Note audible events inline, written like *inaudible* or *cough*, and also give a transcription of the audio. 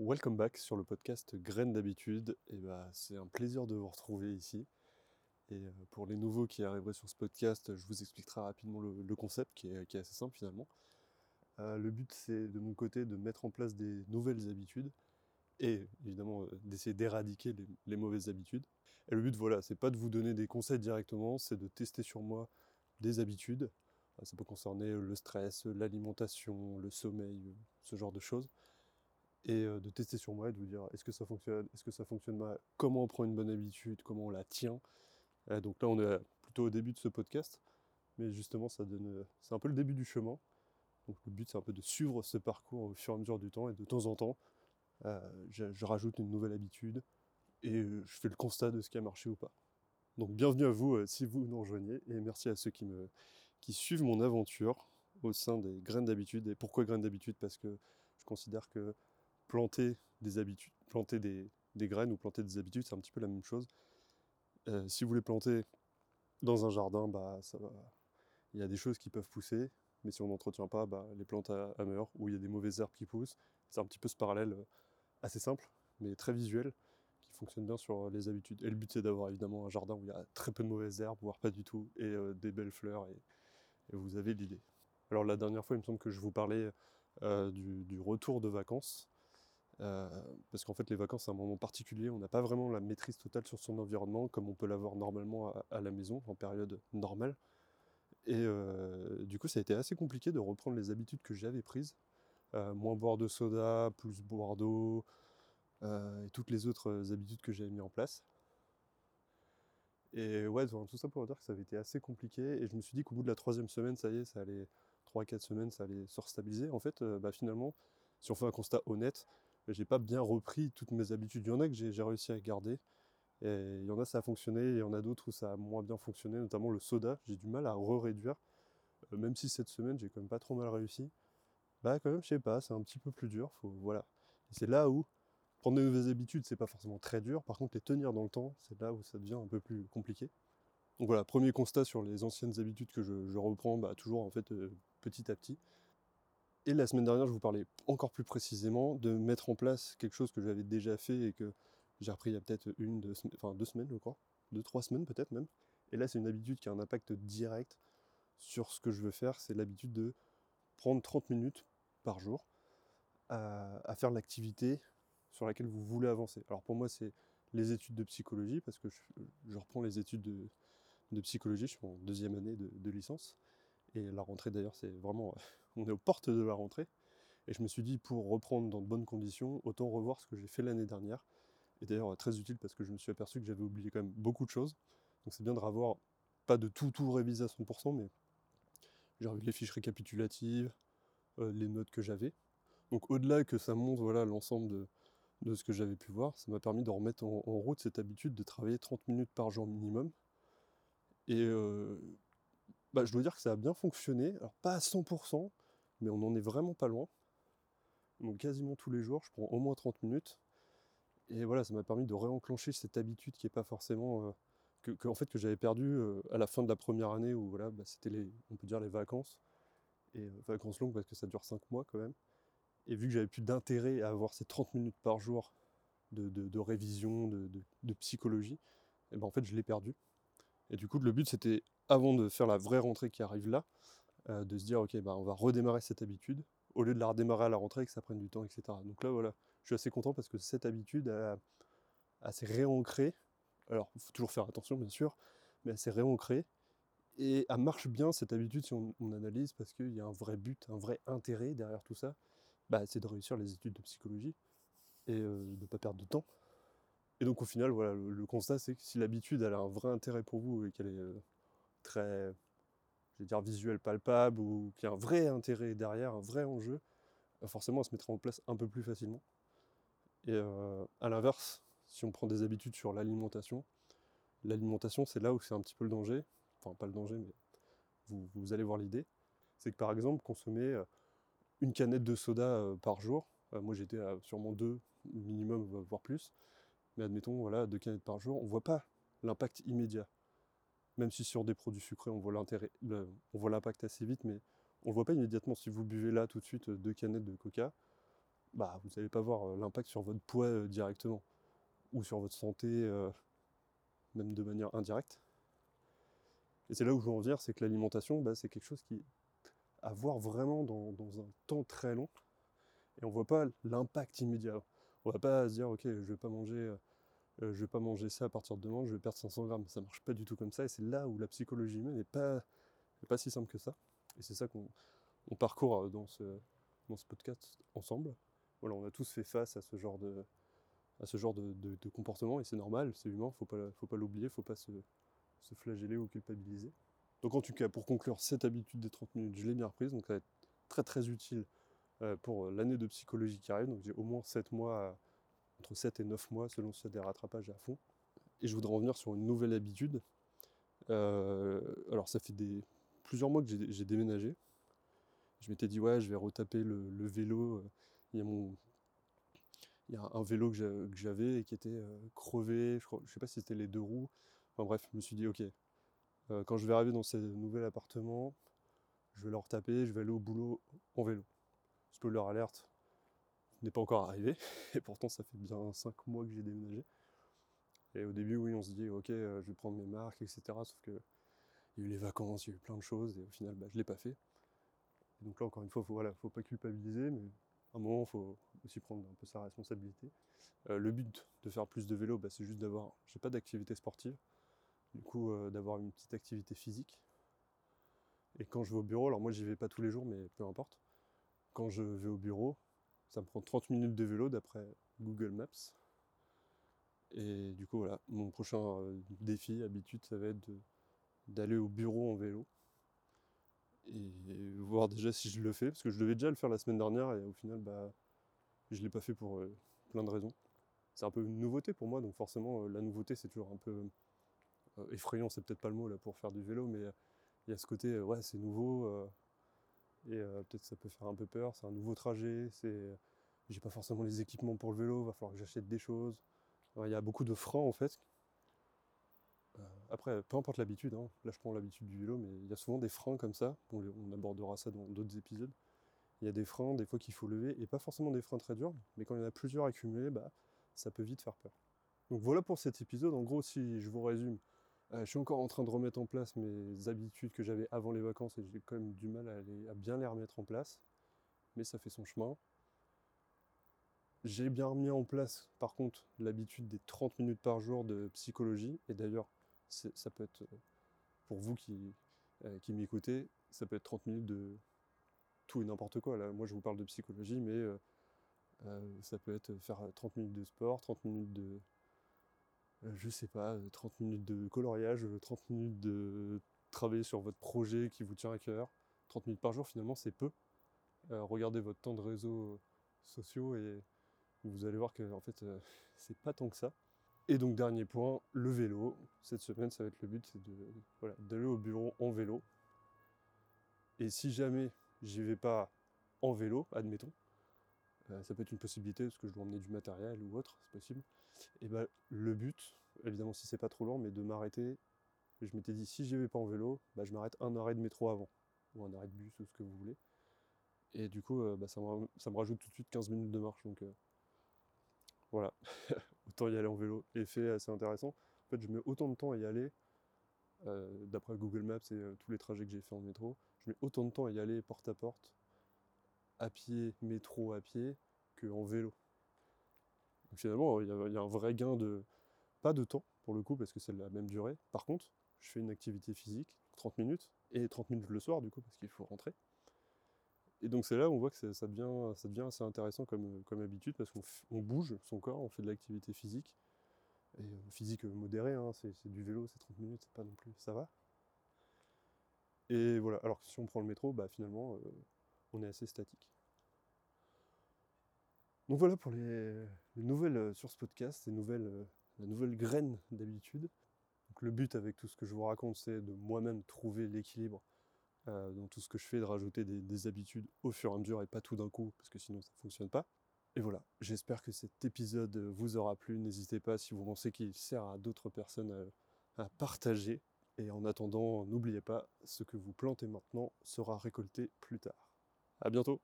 Welcome back sur le podcast Graines d'habitude. Et bah, c'est un plaisir de vous retrouver ici. Et euh, pour les nouveaux qui arriveraient sur ce podcast, je vous expliquerai rapidement le, concept qui est, assez simple finalement. Euh, le but c'est de mon côté de mettre en place des nouvelles habitudes et évidemment euh, d'essayer d'éradiquer les, mauvaises habitudes. Et le but voilà, c'est pas de vous donner des conseils directement, c'est de tester sur moi des habitudes. Ça peut concerner le stress, l'alimentation, le sommeil, ce genre de choses et euh, de tester sur moi et de vous dire est-ce que ça fonctionne, est-ce que ça fonctionne mal, comment on prend une bonne habitude, comment on la tient. donc là, on est plutôt au début de ce podcast, mais justement, ça donne, c'est un peu le début du chemin. Donc le but, c'est un peu de suivre ce parcours au fur et à mesure du temps et de temps en temps, euh, je, rajoute une nouvelle habitude et euh, je fais le constat de ce qui a marché ou pas. Donc bienvenue à vous si vous nous rejoignez et merci à ceux qui me qui suivent mon aventure au sein des graines d'habitude. Et pourquoi graines d'habitude? Parce que je considère que planter des habitudes, planter des, graines ou planter des habitudes, c'est un petit peu la même chose. Euh, si vous les plantez dans un jardin, bah, il y a des choses qui peuvent pousser, mais si on n'entretient pas, bah, les plantes à, meurent, ou il y a des mauvaises herbes qui poussent. C'est un petit peu ce parallèle euh, assez simple, mais très visuel, qui fonctionne bien sur les habitudes. Et le but, c'est d'avoir évidemment un jardin où il y a très peu de mauvaises herbes, voire pas du tout, et euh, des belles fleurs, et, vous avez l'idée. Alors la dernière fois, il me semble que je vous parlais du, retour de vacances. Euh, parce qu'en fait, les vacances, c'est un moment particulier. On n'a pas vraiment la maîtrise totale sur son environnement comme on peut l'avoir normalement à, la maison en période normale. Et euh, du coup, ça a été assez compliqué de reprendre les habitudes que j'avais prises. Euh, moins boire de soda, plus boire d'eau, et toutes les autres habitudes que j'avais mis en place. Et ouais, tout ça pour dire que ça avait été assez compliqué. Et je me suis dit qu'au bout de la troisième semaine, ça y est, ça allait, 3-4 semaines, ça allait se restabiliser. En fait, bah, finalement, si on fait un constat honnête, j'ai pas bien repris toutes mes habitudes. Il y en a que j'ai réussi à garder. Et il y en a ça a fonctionné, et il y en a d'autres où ça a moins bien fonctionné, notamment le soda. J'ai du mal à re-réduire. Euh, même si cette semaine j'ai quand même pas trop mal réussi. Bah quand même, je sais pas, c'est un petit peu plus dur. Faut, voilà. c'est là où prendre de nouvelles habitudes, c'est pas forcément très dur. Par contre, les tenir dans le temps, c'est là où ça devient un peu plus compliqué. Donc voilà, premier constat sur les anciennes habitudes que je, reprends, bah, toujours en fait euh, petit à petit. Et la semaine dernière, je vous parlais encore plus précisément de mettre en place quelque chose que j'avais déjà fait et que j'ai repris il y a peut-être une, deux, enfin deux semaines, je crois, deux, trois semaines peut-être même. Et là, c'est une habitude qui a un impact direct sur ce que je veux faire. C'est l'habitude de prendre 30 minutes par jour à, faire l'activité sur laquelle vous voulez avancer. Alors pour moi, c'est les études de psychologie, parce que je, reprends les études de, psychologie, je suis en deuxième année de licence. Et la rentrée d'ailleurs, c'est vraiment, on est aux portes de la rentrée. Et je me suis dit, pour reprendre dans de bonnes conditions, autant revoir ce que j'ai fait l'année dernière. Et d'ailleurs, très utile parce que je me suis aperçu que j'avais oublié quand même beaucoup de choses. Donc c'est bien de revoir, pas de tout, tout réviser à 100%, mais j'ai revu les fiches récapitulatives, euh, les notes que j'avais. Donc au-delà que ça montre voilà, l'ensemble de, ce que j'avais pu voir, ça m'a permis de remettre en, route cette habitude de travailler 30 minutes par jour minimum. Et euh, bah, je dois dire que ça a bien fonctionné. Alors pas à 100%, mais on n'en est vraiment pas loin. Donc quasiment tous les jours, je prends au moins 30 minutes. Et voilà, ça m'a permis de réenclencher cette habitude qui n'est pas forcément... Euh, que, en fait, que j'avais perdu euh, à la fin de la première année où voilà, bah, c'était les, on peut dire les vacances. Et euh, vacances longues parce que ça dure 5 mois quand même. Et vu que j'avais plus d'intérêt à avoir ces 30 minutes par jour de, révision, de, psychologie, et ben en fait je l'ai perdu. Et du coup, le but c'était avant de faire la vraie rentrée qui arrive là, euh, de se dire ok bah on va redémarrer cette habitude, au lieu de la redémarrer à la rentrée et que ça prenne du temps, etc. Donc là voilà, je suis assez content parce que cette habitude a, s'est réancrée. Alors il faut toujours faire attention bien sûr, mais elle s'est réancrée. Et elle marche bien cette habitude si on, analyse parce qu'il y a un vrai but, un vrai intérêt derrière tout ça. Bah, c'est de réussir les études de psychologie et euh, de ne pas perdre de temps. Et donc au final, voilà, le, constat c'est que si l'habitude elle a un vrai intérêt pour vous et qu'elle est euh, très, je vais dire, visuel, palpable, ou qui a un vrai intérêt derrière, un vrai enjeu, euh, forcément, elle se mettra en place un peu plus facilement. Et euh, à l'inverse, si on prend des habitudes sur l'alimentation, l'alimentation, c'est là où c'est un petit peu le danger. Enfin, pas le danger, mais vous, allez voir l'idée. C'est que par exemple, consommer euh, une canette de soda par jour, moi j'étais à sûrement deux minimum, voire plus, mais admettons, voilà, deux canettes par jour, on ne voit pas l'impact immédiat même si sur des produits sucrés, on voit l'impact assez vite, mais on ne voit pas immédiatement. Si vous buvez là tout de suite deux canettes de coca, bah, vous n'allez pas voir l'impact sur votre poids directement, ou sur votre santé, même de manière indirecte. Et c'est là où je veux en venir, c'est que l'alimentation, bah, c'est quelque chose qui à voir vraiment dans, dans, un temps très long, et on voit pas l'impact immédiat. On va pas se dire, ok, je vais pas manger euh, je vais pas manger ça à partir de demain, je vais perdre 500 grammes. Ça marche pas du tout comme ça, et c'est là où la psychologie humaine n'est pas, pas si simple que ça. Et c'est ça qu'on parcourt euh, dans ce, dans ce podcast ensemble. Voilà, on a tous fait face à ce genre de, à ce genre de, de, comportement, et c'est normal, c'est humain, faut pas, faut pas l'oublier, faut pas se, se flageller ou culpabiliser. Donc en tout cas, pour conclure, cette habitude des 30 minutes, je l'ai bien reprise, donc ça va être très très utile euh, pour l'année de psychologie qui arrive. Donc j'ai au moins 7 mois entre 7 et 9 mois selon si des rattrapages à fond. Et je voudrais revenir sur une nouvelle habitude. Euh, alors ça fait plusieurs mois que j'ai déménagé. Je m'étais dit ouais je vais retaper le, vélo. Il y a mon il y a un vélo que j'avais et qui était euh, crevé, je ne sais pas si c'était les deux roues. Enfin bref, je me suis dit ok, euh, quand je vais arriver dans ce nouvel appartement, je vais le retaper, je vais aller au boulot en vélo. Spoiler alerte, n'est pas encore arrivé, *laughs* et pourtant ça fait bien 5 mois que j'ai déménagé. Et au début, oui, on se dit, ok, euh, je vais prendre mes marques, etc. Sauf que il y a eu les vacances, il y a eu plein de choses, et au final, bah, je ne l'ai pas fait. donc là, encore une fois, il ne faut pas culpabiliser, mais à un moment, il faut aussi prendre un peu sa responsabilité. Euh, le but de faire plus de vélo, bah, c'est juste d'avoir, j'ai pas d'activité sportive, du coup, euh, d'avoir une petite activité physique. Et quand je vais au bureau, alors moi, j'y vais pas tous les jours, mais peu importe. Quand je vais au bureau, ça me prend 30 minutes de vélo d'après Google Maps. Et du coup, voilà, mon prochain euh, défi, habitude, ça va être d'aller au bureau en vélo. Et voir déjà si je le fais, parce que je devais déjà le faire la semaine dernière et au final, bah, je ne l'ai pas fait pour euh, plein de raisons. C'est un peu une nouveauté pour moi, donc forcément, euh, la nouveauté, c'est toujours un peu effrayant, c'est peut-être pas le mot là pour faire du vélo, mais il y a ce côté, ouais, c'est nouveau et euh, peut-être ça peut faire un peu peur, c'est un nouveau trajet, c'est j'ai pas forcément les équipements pour le vélo, va falloir que j'achète des choses. il y a beaucoup de freins en fait. Euh, après, peu importe l'habitude, hein. là je prends l'habitude du vélo, mais il y a souvent des freins comme ça, on, on abordera ça dans d'autres épisodes. Il y a des freins des fois qu'il faut lever, et pas forcément des freins très durs, mais quand il y en a plusieurs accumulés, bah, ça peut vite faire peur. Donc voilà pour cet épisode, en gros si je vous résume, euh, je suis encore en train de remettre en place mes habitudes que j'avais avant les vacances et j'ai quand même du mal à, bien les remettre en place. Mais ça fait son chemin. J'ai bien remis en place, par contre, l'habitude des 30 minutes par jour de psychologie. Et d'ailleurs, ça peut être, pour vous qui, euh, qui m'écoutez, ça peut être 30 minutes de tout et n'importe quoi. Moi, je vous parle de psychologie, mais euh, ça peut être faire 30 minutes de sport, 30 minutes de, euh, je sais pas, 30 euh, minutes de coloriage, 30 euh, minutes de travailler sur votre projet qui vous tient à cœur. 30 minutes par jour, finalement, c'est peu. regardez votre temps de réseaux sociaux et vous allez voir que en fait, *laughs* c'est pas tant que ça. Et donc, dernier point, le vélo. Cette semaine, ça va être le but, c'est d'aller au bureau en vélo. Et si jamais j'y vais pas en vélo, admettons, ça peut être une possibilité parce que je dois emmener du matériel ou autre, c'est possible. Et ben le but, évidemment si c'est pas trop long, mais de m'arrêter. Je m'étais dit si j'y vais pas en vélo, bah, je m'arrête un arrêt de métro avant, ou un arrêt de bus ou ce que vous voulez. Et du coup, euh, bah, ça, me, ça, me, rajoute tout de suite 15 minutes de marche. Donc euh, voilà, *laughs* autant y aller en vélo. Effet assez intéressant. En fait, je mets autant de temps à y aller, euh, d'après Google Maps et tous les trajets que j'ai fait en métro, je mets autant de temps à y aller porte à porte, à pied, métro à pied, qu'en vélo finalement, il y, a, un vrai gain de, pas de temps pour le coup, parce que c'est la même durée. Par contre, je fais une activité physique, 30 minutes, et 30 minutes le soir du coup, parce qu'il faut rentrer. Et donc c'est là où on voit que ça devient, assez intéressant comme, comme habitude, parce qu'on bouge son corps, on fait de l'activité physique, et euh, physique modérée, hein, c'est du vélo, c'est 30 minutes, c'est pas non plus, ça va. Et voilà, alors que si on prend le métro, bah finalement, euh, on est assez statique. Donc voilà pour les, nouvelles euh, sur ce podcast, les nouvelles, euh, la nouvelle graine d'habitude. le but avec tout ce que je vous raconte, c'est de moi-même trouver l'équilibre euh, dans tout ce que je fais, de rajouter des, habitudes au fur et à mesure et pas tout d'un coup, parce que sinon ça ne fonctionne pas. Et voilà, j'espère que cet épisode vous aura plu. N'hésitez pas si vous pensez qu'il sert à d'autres personnes à partager. Et en attendant, n'oubliez pas, ce que vous plantez maintenant sera récolté plus tard. A bientôt